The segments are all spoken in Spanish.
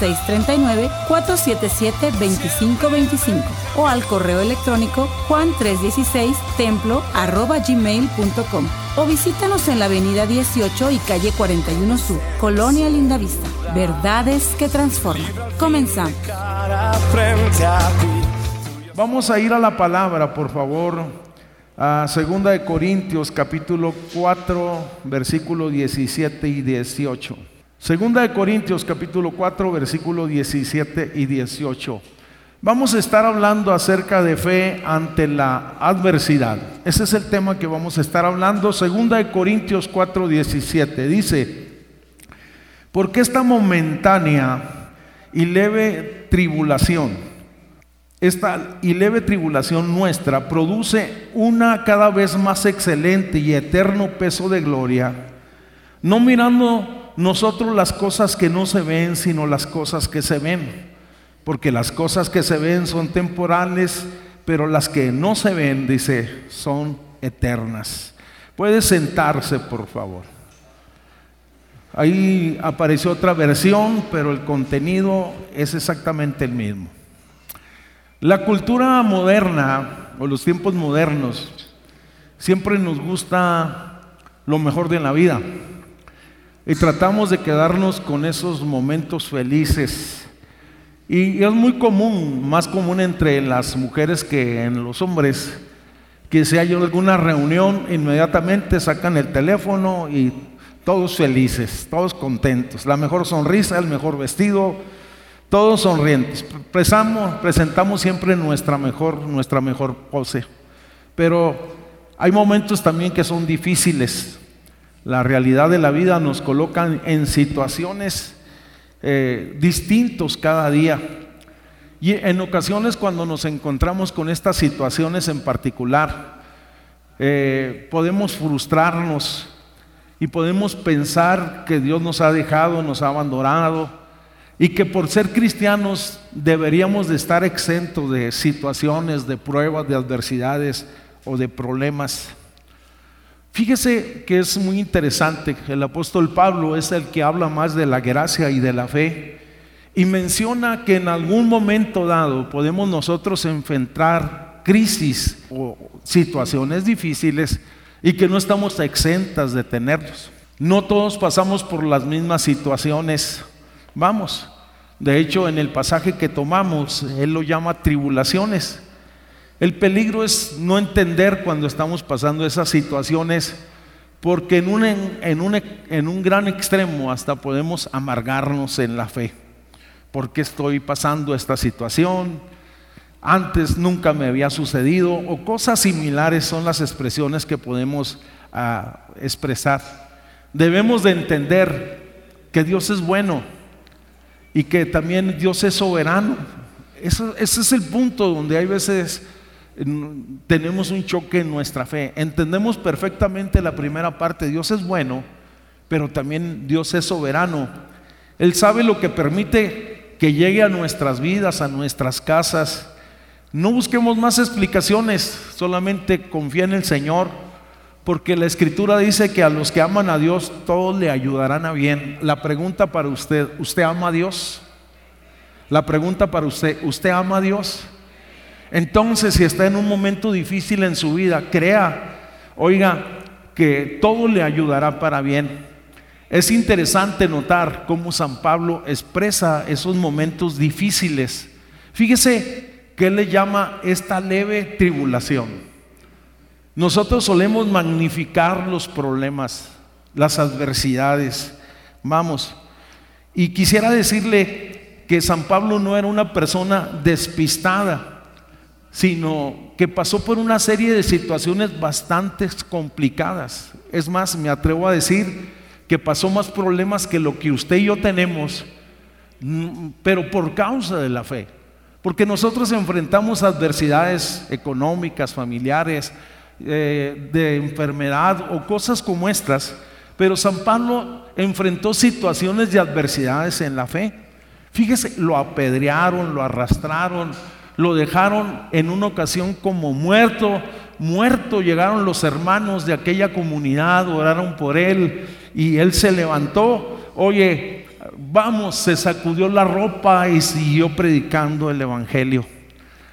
639-477-2525 o al correo electrónico juan316templo gmail.com o visítanos en la avenida 18 y calle 41 Sur, Colonia Lindavista. Verdades que transforman. Comenzamos. Vamos a ir a la palabra, por favor, a Segunda de Corintios capítulo 4, versículo 17 y 18. Segunda de Corintios capítulo 4 versículo 17 y 18. Vamos a estar hablando acerca de fe ante la adversidad. Ese es el tema que vamos a estar hablando. Segunda de Corintios 4 17 dice, porque esta momentánea y leve tribulación, esta y leve tribulación nuestra produce una cada vez más excelente y eterno peso de gloria, no mirando nosotros las cosas que no se ven, sino las cosas que se ven. Porque las cosas que se ven son temporales, pero las que no se ven, dice, son eternas. Puede sentarse, por favor. Ahí apareció otra versión, pero el contenido es exactamente el mismo. La cultura moderna o los tiempos modernos siempre nos gusta lo mejor de la vida. Y tratamos de quedarnos con esos momentos felices. Y es muy común, más común entre las mujeres que en los hombres, que si hay alguna reunión, inmediatamente sacan el teléfono y todos felices, todos contentos, la mejor sonrisa, el mejor vestido, todos sonrientes. Presentamos, presentamos siempre nuestra mejor, nuestra mejor pose. Pero hay momentos también que son difíciles, la realidad de la vida nos coloca en situaciones eh, distintos cada día. Y en ocasiones cuando nos encontramos con estas situaciones en particular, eh, podemos frustrarnos y podemos pensar que Dios nos ha dejado, nos ha abandonado y que por ser cristianos deberíamos de estar exentos de situaciones, de pruebas, de adversidades o de problemas. Fíjese que es muy interesante, el apóstol Pablo es el que habla más de la gracia y de la fe y menciona que en algún momento dado podemos nosotros enfrentar crisis o situaciones difíciles y que no estamos exentas de tenerlos. No todos pasamos por las mismas situaciones, vamos. De hecho, en el pasaje que tomamos, él lo llama tribulaciones. El peligro es no entender cuando estamos pasando esas situaciones, porque en un, en, un, gran extremo hasta podemos amargarnos en la fe. porque estoy pasando esta situación? Antes nunca me había sucedido, o cosas similares son las expresiones que podemos ah, expresar. Debemos de entender que Dios es bueno y que también Dios es soberano. ese es el punto donde hay veces tenemos un choque en nuestra fe. Entendemos perfectamente la primera parte, Dios es bueno, pero también Dios es soberano. Él sabe lo que permite que llegue a nuestras vidas, a nuestras casas. No busquemos más explicaciones, solamente confía en el Señor, porque la Escritura dice que a los que aman a Dios todos le ayudarán a bien. La pregunta para usted, ¿usted ama a Dios? La pregunta para usted, ¿usted ama a Dios? Entonces, si está en un momento difícil en su vida, crea, oiga, que todo le ayudará para bien. Es interesante notar cómo San Pablo expresa esos momentos difíciles. Fíjese que él le llama esta leve tribulación. Nosotros solemos magnificar los problemas, las adversidades. Vamos, y quisiera decirle que San Pablo no era una persona despistada sino que pasó por una serie de situaciones bastante complicadas. Es más, me atrevo a decir que pasó más problemas que lo que usted y yo tenemos, mm, pero por causa de la fe. Porque nosotros enfrentamos adversidades económicas, familiares, eh, de enfermedad o cosas como estas, pero San Pablo enfrentó situaciones de adversidades en la fe. Fíjese, lo apedrearon, lo arrastraron, lo dejaron en una ocasión como muerto, muerto, llegaron los hermanos de aquella comunidad, oraron por él y él se levantó, oye, vamos, se sacudió la ropa y siguió predicando el Evangelio.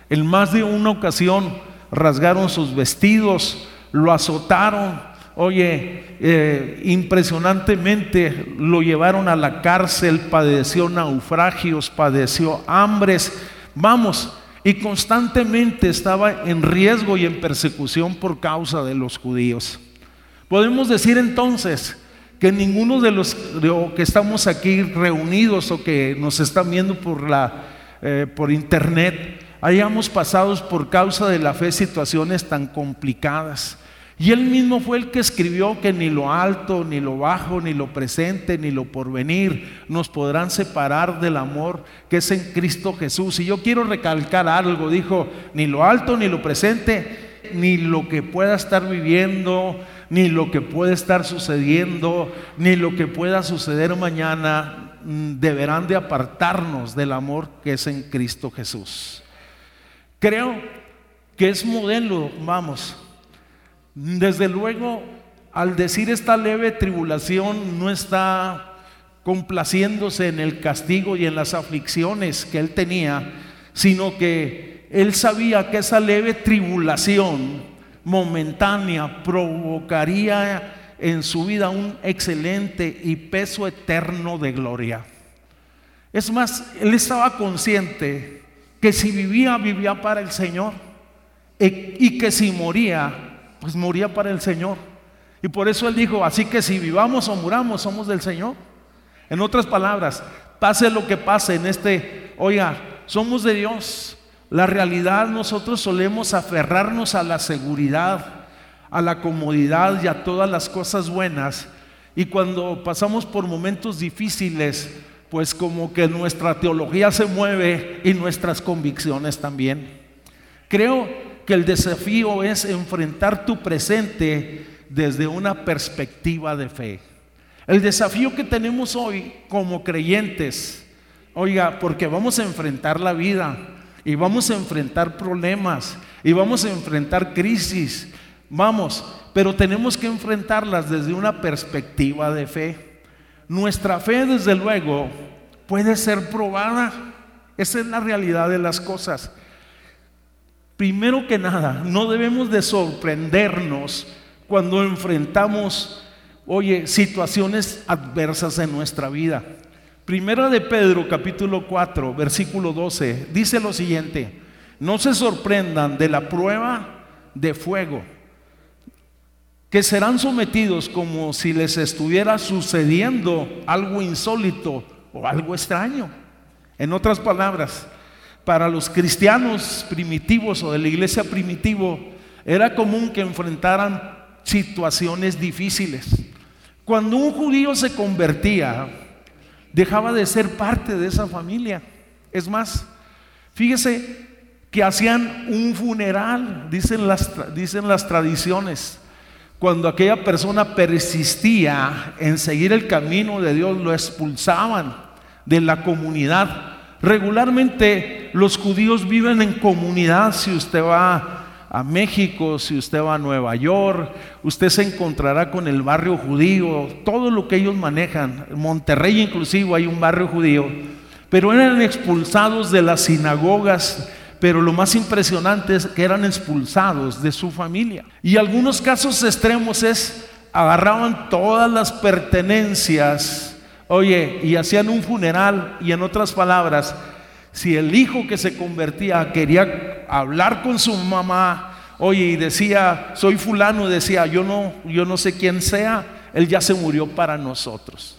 En más de una ocasión rasgaron sus vestidos, lo azotaron, oye, eh, impresionantemente lo llevaron a la cárcel, padeció naufragios, padeció hambres, vamos, y constantemente estaba en riesgo y en persecución por causa de los judíos. Podemos decir entonces que ninguno de los que estamos aquí reunidos o que nos están viendo por, la, eh, por internet hayamos pasado por causa de la fe situaciones tan complicadas. Y él mismo fue el que escribió que ni lo alto, ni lo bajo, ni lo presente, ni lo porvenir nos podrán separar del amor que es en Cristo Jesús. Y yo quiero recalcar algo, dijo, ni lo alto, ni lo presente, ni lo que pueda estar viviendo, ni lo que pueda estar sucediendo, ni lo que pueda suceder mañana, mm, deberán de apartarnos del amor que es en Cristo Jesús. Creo que es modelo, vamos, desde luego, al decir esta leve tribulación, no está complaciéndose en el castigo y en las aflicciones que él tenía, sino que él sabía que esa leve tribulación momentánea provocaría en su vida un excelente y peso eterno de gloria. Es más, él estaba consciente que si vivía, vivía para el Señor y que si moría, pues moría para el Señor. Y por eso Él dijo, así que si vivamos o muramos, somos del Señor. En otras palabras, pase lo que pase en este, oiga, somos de Dios. La realidad nosotros solemos aferrarnos a la seguridad, a la comodidad y a todas las cosas buenas. Y cuando pasamos por momentos difíciles, pues como que nuestra teología se mueve y nuestras convicciones también. Creo que el desafío es enfrentar tu presente desde una perspectiva de fe. El desafío que tenemos hoy como creyentes, oiga, porque vamos a enfrentar la vida y vamos a enfrentar problemas y vamos a enfrentar crisis, vamos, pero tenemos que enfrentarlas desde una perspectiva de fe. Nuestra fe, desde luego, puede ser probada. Esa es la realidad de las cosas. Primero que nada, no debemos de sorprendernos cuando enfrentamos, oye, situaciones adversas en nuestra vida. Primera de Pedro, capítulo 4, versículo 12, dice lo siguiente, no se sorprendan de la prueba de fuego, que serán sometidos como si les estuviera sucediendo algo insólito o algo extraño. En otras palabras, para los cristianos primitivos o de la iglesia primitivo era común que enfrentaran situaciones difíciles. Cuando un judío se convertía, dejaba de ser parte de esa familia. Es más, fíjese que hacían un funeral, dicen las, dicen las tradiciones. Cuando aquella persona persistía en seguir el camino de Dios, lo expulsaban de la comunidad Regularmente los judíos viven en comunidad. Si usted va a México, si usted va a Nueva York, usted se encontrará con el barrio judío, todo lo que ellos manejan. En Monterrey inclusive hay un barrio judío. Pero eran expulsados de las sinagogas pero lo más impresionante es que eran expulsados de su familia. Y algunos casos extremos es agarraban todas las pertenencias Oye, y hacían un funeral y en otras palabras, si el hijo que se convertía quería hablar con su mamá, oye, y decía, soy fulano, decía, yo no, yo no sé quién sea, él ya se murió para nosotros.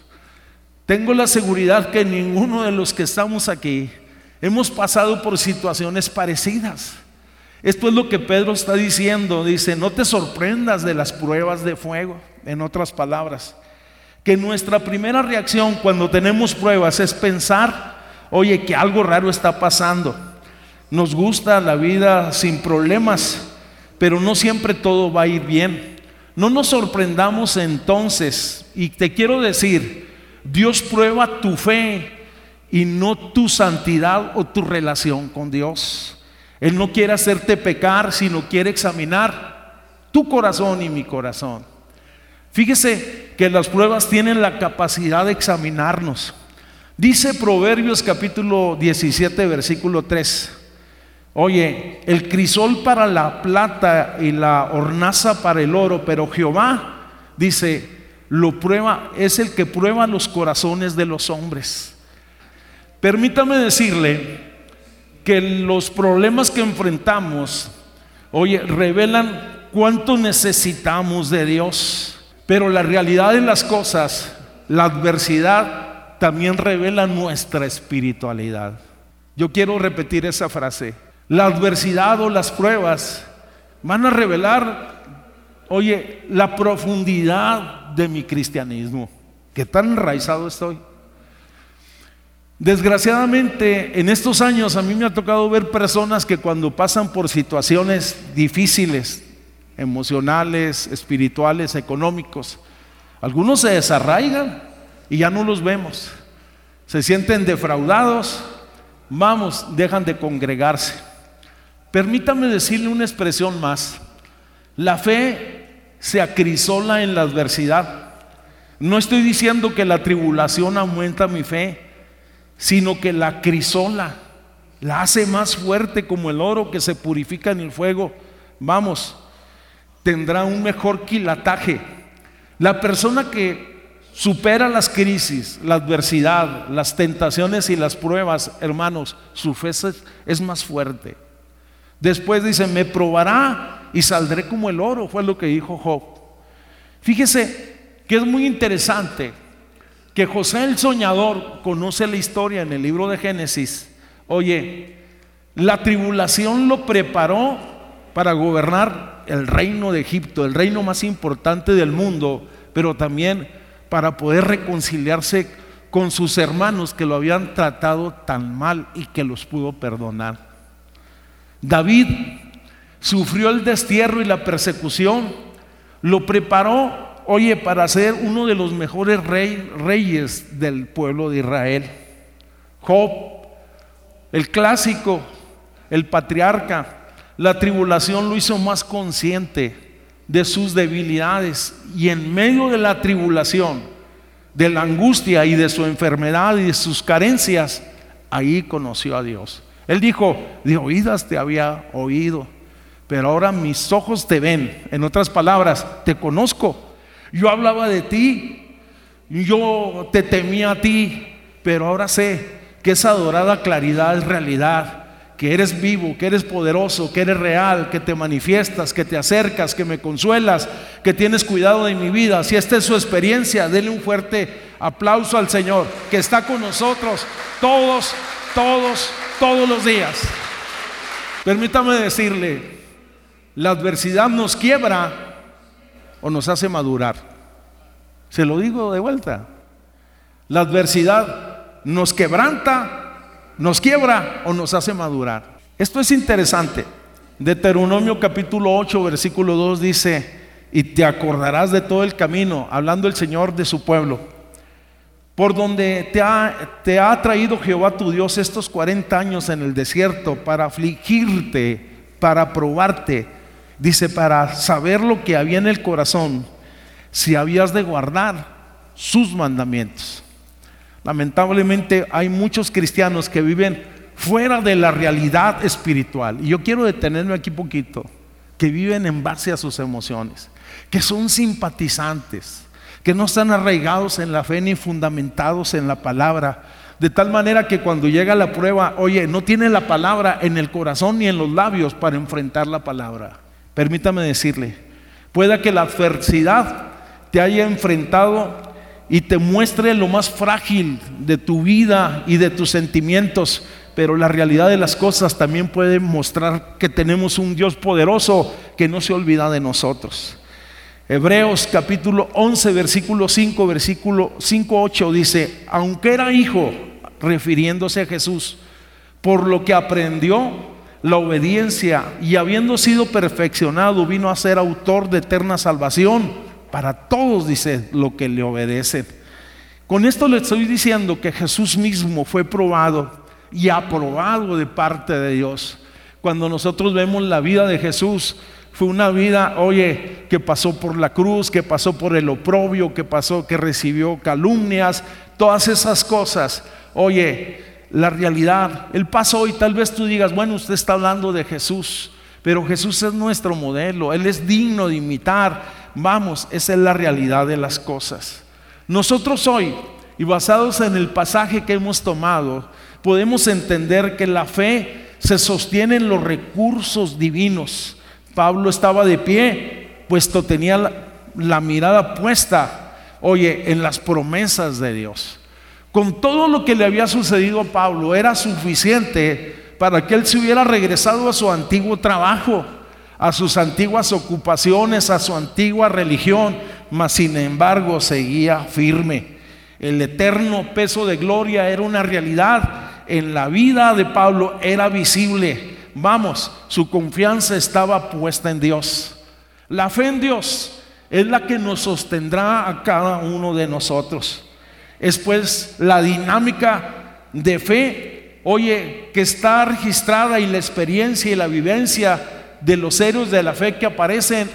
Tengo la seguridad que ninguno de los que estamos aquí hemos pasado por situaciones parecidas. Esto es lo que Pedro está diciendo. Dice, no te sorprendas de las pruebas de fuego, en otras palabras que nuestra primera reacción cuando tenemos pruebas es pensar, oye, que algo raro está pasando. Nos gusta la vida sin problemas, pero no siempre todo va a ir bien. No nos sorprendamos entonces, y te quiero decir, Dios prueba tu fe y no tu santidad o tu relación con Dios. Él no quiere hacerte pecar, sino quiere examinar tu corazón y mi corazón. Fíjese que las pruebas tienen la capacidad de examinarnos. Dice Proverbios capítulo 17, versículo 3. Oye, el crisol para la plata y la hornaza para el oro, pero Jehová dice, lo prueba, es el que prueba los corazones de los hombres. Permítame decirle que los problemas que enfrentamos, oye, revelan cuánto necesitamos de Dios. Pero la realidad de las cosas, la adversidad, también revela nuestra espiritualidad. Yo quiero repetir esa frase. La adversidad o las pruebas van a revelar, oye, la profundidad de mi cristianismo, que tan enraizado estoy. Desgraciadamente, en estos años a mí me ha tocado ver personas que cuando pasan por situaciones difíciles, emocionales, espirituales, económicos, algunos se desarraigan y ya no los vemos. Se sienten defraudados, vamos, dejan de congregarse. Permítame decirle una expresión más. La fe se acrisola en la adversidad. No estoy diciendo que la tribulación aumenta mi fe, sino que la crisola, la hace más fuerte como el oro que se purifica en el fuego. Vamos, tendrá un mejor quilataje. La persona que supera las crisis, la adversidad, las tentaciones y las pruebas, hermanos, su fe es, más fuerte. Después dice, me probará y saldré como el oro, fue lo que dijo Job. Fíjese que es muy interesante que José el soñador conoce la historia en el libro de Génesis. Oye, la tribulación lo preparó para gobernar el reino de Egipto, el reino más importante del mundo, pero también para poder reconciliarse con sus hermanos que lo habían tratado tan mal y que los pudo perdonar. David sufrió el destierro y la persecución, lo preparó oye, para ser uno de los mejores reyes del pueblo de Israel. Job, el clásico, el patriarca, la tribulación lo hizo más consciente de sus debilidades y en medio de la tribulación, de la angustia y de su enfermedad y de sus carencias, ahí conoció a Dios. Él dijo, de oídas te había oído, pero ahora mis ojos te ven. En otras palabras, te conozco yo hablaba de ti, yo te temía a ti, pero ahora sé que esa adorada claridad es realidad, que eres vivo, que eres poderoso, que eres real, que te manifiestas, que te acercas, que me consuelas, que tienes cuidado de mi vida. Si esta es su experiencia, denle un fuerte aplauso al Señor, que está con nosotros todos, todos, todos los días. Permítame decirle, la adversidad nos quiebra o nos hace madurar. Se lo digo de vuelta. La adversidad nos quebranta, nos quiebra o nos hace madurar. Esto es interesante. Deuteronomio capítulo 8, versículo 2 dice, y te acordarás de todo el camino, hablando el Señor de su pueblo, por donde te ha, te ha traído Jehová tu Dios estos 40 años en el desierto para afligirte, para probarte Dice, para saber lo que había en el corazón, si habías de guardar sus mandamientos. Lamentablemente hay muchos cristianos que viven fuera de la realidad espiritual. Y yo quiero detenerme aquí poquito, que viven en base a sus emociones, que son simpatizantes, que no están arraigados en la fe ni fundamentados en la palabra. De tal manera que cuando llega la prueba, oye, no tiene la palabra en el corazón ni en los labios para enfrentar la palabra. Permítame decirle, pueda que la adversidad te haya enfrentado y te muestre lo más frágil de tu vida y de tus sentimientos, pero la realidad de las cosas también puede mostrar que tenemos un Dios poderoso que no se olvida de nosotros. Hebreos capítulo 11, versículo 5, versículo 5, 8 dice, aunque era hijo, refiriéndose a Jesús, por lo que aprendió, la obediencia y habiendo sido perfeccionado vino a ser autor de eterna salvación para todos, dice, lo que le obedecen. Con esto le estoy diciendo que Jesús mismo fue probado y aprobado de parte de Dios. Cuando nosotros vemos la vida de Jesús, fue una vida, oye, que pasó por la cruz, que pasó por el oprobio, que pasó, que recibió calumnias, todas esas cosas. Oye, la realidad, el paso hoy, tal vez tú digas, bueno, usted está hablando de Jesús, pero Jesús es nuestro modelo, Él es digno de imitar. Vamos, esa es la realidad de las cosas. Nosotros hoy, y basados en el pasaje que hemos tomado, podemos entender que la fe se sostiene en los recursos divinos Pablo estaba de pie, puesto tenía la, mirada puesta, oye, en las promesas de Dios. Con todo lo que le había sucedido a Pablo, era suficiente para que él se hubiera regresado a su antiguo trabajo, a sus antiguas ocupaciones, a su antigua religión, mas sin embargo seguía firme. El eterno peso de gloria era una realidad en la vida de Pablo, era visible. Vamos, su confianza estaba puesta en Dios. La fe en Dios es la que nos sostendrá a cada uno de nosotros. Es pues la dinámica de fe, oye, que está registrada y la experiencia y la vivencia de los héroes de la fe que aparecen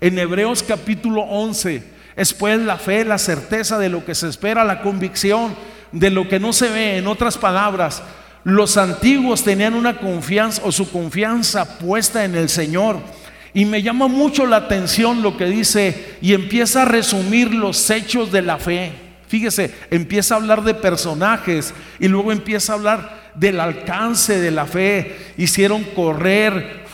en Hebreos capítulo 11. Es pues la fe, la certeza de lo que se espera, la convicción de lo que no se ve. En otras palabras, los antiguos tenían una confianza o su confianza puesta en el Señor. Y me llama mucho la atención lo que dice y empieza a resumir los hechos de la fe. Fíjese, empieza a hablar de personajes y luego empieza a hablar del alcance de la fe. Hicieron correr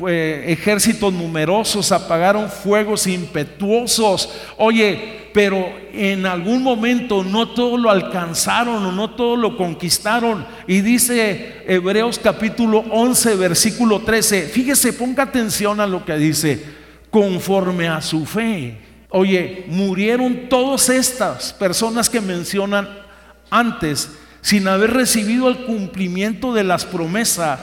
ejércitos numerosos, apagaron fuegos impetuosos. Oye, pero en algún momento no todo lo alcanzaron o no todo lo conquistaron. Y dice Hebreos capítulo 11, versículo 13, fíjese, ponga atención a lo que dice, conforme a su fe. Oye, murieron todas estas personas que mencionan antes sin haber recibido el cumplimiento de las promesas.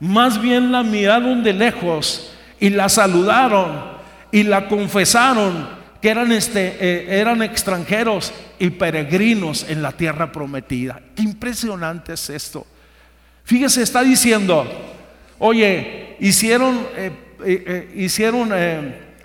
Más bien la miraron de lejos y la saludaron y la confesaron que eran, este, eh, eran extranjeros y peregrinos en la tierra prometida. Impresionante es esto. Fíjese, está diciendo, oye, hicieron, eh, eh, hicieron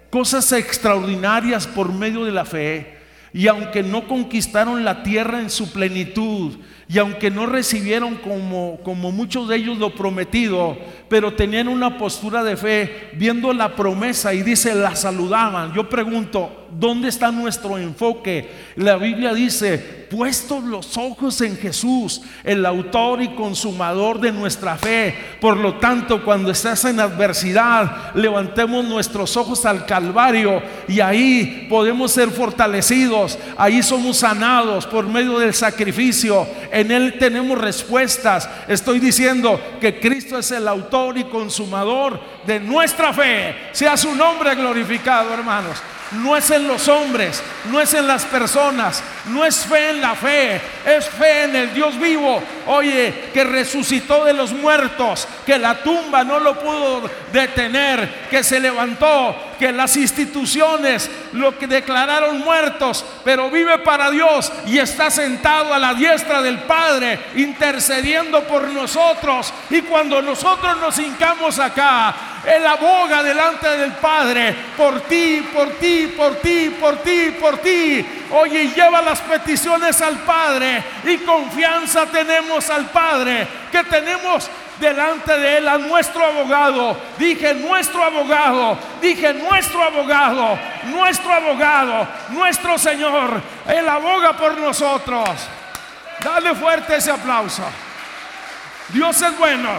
cosas extraordinarias por medio de la fe. Y aunque no conquistaron la tierra en su plenitud, y aunque no recibieron como, como muchos de ellos lo prometido, pero tenían una postura de fe, viendo la promesa y dice, la saludaban. Yo pregunto, ¿dónde está nuestro enfoque? La Biblia dice, puestos los ojos en Jesús, el autor y consumador de nuestra fe. Por lo tanto, cuando estás en adversidad, levantemos nuestros ojos al Calvario y ahí podemos ser fortalecidos, ahí somos sanados por medio del sacrificio en Él tenemos respuestas. Estoy diciendo que Cristo es el autor y consumador de nuestra fe. Sea su nombre glorificado, hermanos no es en los hombres, no es en las personas, no es fe en la fe, es fe en el Dios vivo. Oye, que resucitó de los muertos, que la tumba no lo pudo detener, que se levantó, que las instituciones lo que declararon muertos, pero vive para Dios y está sentado a la diestra del Padre, intercediendo por nosotros. Y cuando nosotros nos hincamos acá, él aboga delante del Padre por ti, por ti, por ti, por ti, por ti. Oye, lleva las peticiones al Padre y confianza tenemos al Padre, que tenemos delante de Él a nuestro abogado. Dije nuestro abogado, dije nuestro abogado, nuestro abogado, nuestro Señor. Él aboga por nosotros. Dale fuerte ese aplauso. Dios es bueno.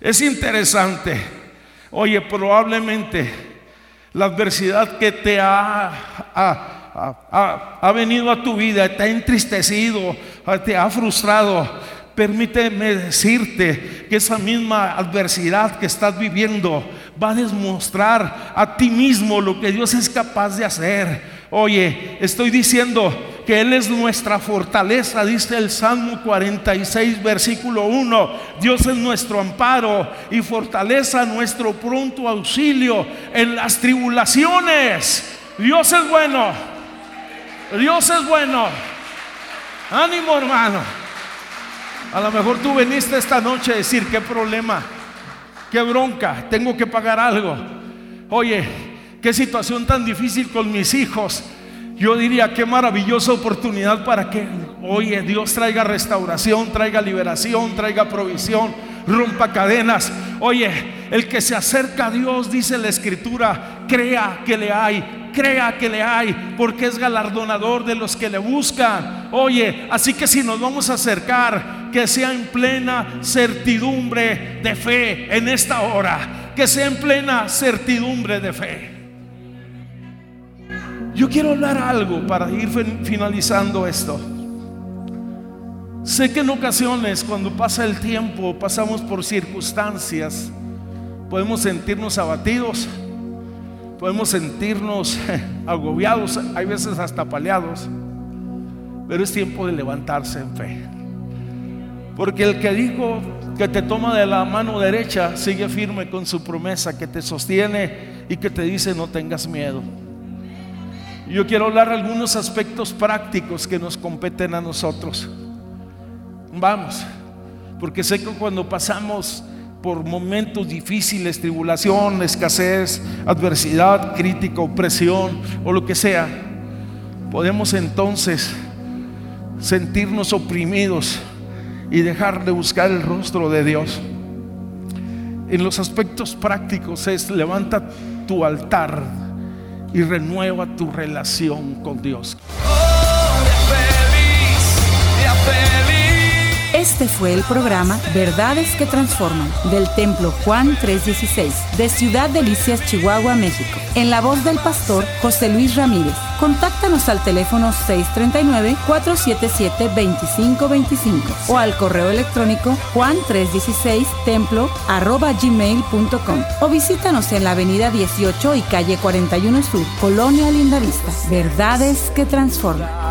Es interesante. Oye, probablemente la adversidad que te ha, ha, venido a tu vida, te ha entristecido, te ha frustrado. Permíteme decirte que esa misma adversidad que estás viviendo va a demostrar a ti mismo lo que Dios es capaz de hacer. Oye, estoy diciendo que Él es nuestra fortaleza, dice el Salmo 46, versículo 1. Dios es nuestro amparo y fortaleza, nuestro pronto auxilio en las tribulaciones. Dios es bueno. Dios es bueno. Ánimo, hermano. A lo mejor tú veniste esta noche a decir, ¿qué problema? qué bronca, tengo que pagar algo. Oye, qué situación tan difícil con mis hijos. Yo diría, qué maravillosa oportunidad para que, oye, Dios traiga restauración, traiga liberación, traiga provisión, rompa cadenas. Oye, el que se acerca a Dios, dice la escritura, crea que le hay, crea que le hay, porque es galardonador de los que le buscan. Oye, así que si nos vamos a acercar, que sea en plena certidumbre de fe en esta hora, que sea en plena certidumbre de fe. Yo quiero hablar algo para ir finalizando esto. Sé que en ocasiones cuando pasa el tiempo, pasamos por circunstancias, podemos sentirnos abatidos, podemos sentirnos agobiados, hay veces hasta paleados, pero es tiempo de levantarse en fe. Porque el que dijo que te toma de la mano derecha sigue firme con su promesa, que te sostiene y que te dice no tengas miedo. Yo quiero hablar algunos aspectos prácticos que nos competen a nosotros. Vamos, porque sé que cuando pasamos por momentos difíciles, tribulación, escasez, adversidad, crítica, opresión o lo que sea, podemos entonces sentirnos oprimidos y dejar de buscar el rostro de Dios. En los aspectos prácticos es levanta tu altar y renueva tu relación con Dios. Este fue el programa Verdades que Transforman del Templo Juan 316 de Ciudad Delicias, Chihuahua, México. En la voz del pastor José Luis Ramírez. Contáctanos al teléfono 639-477-2525 o al correo electrónico juan316 templo arroba gmail.com o visítanos en la avenida 18 y calle 41 Sur, Colonia Lindavista. Verdades que Transforman.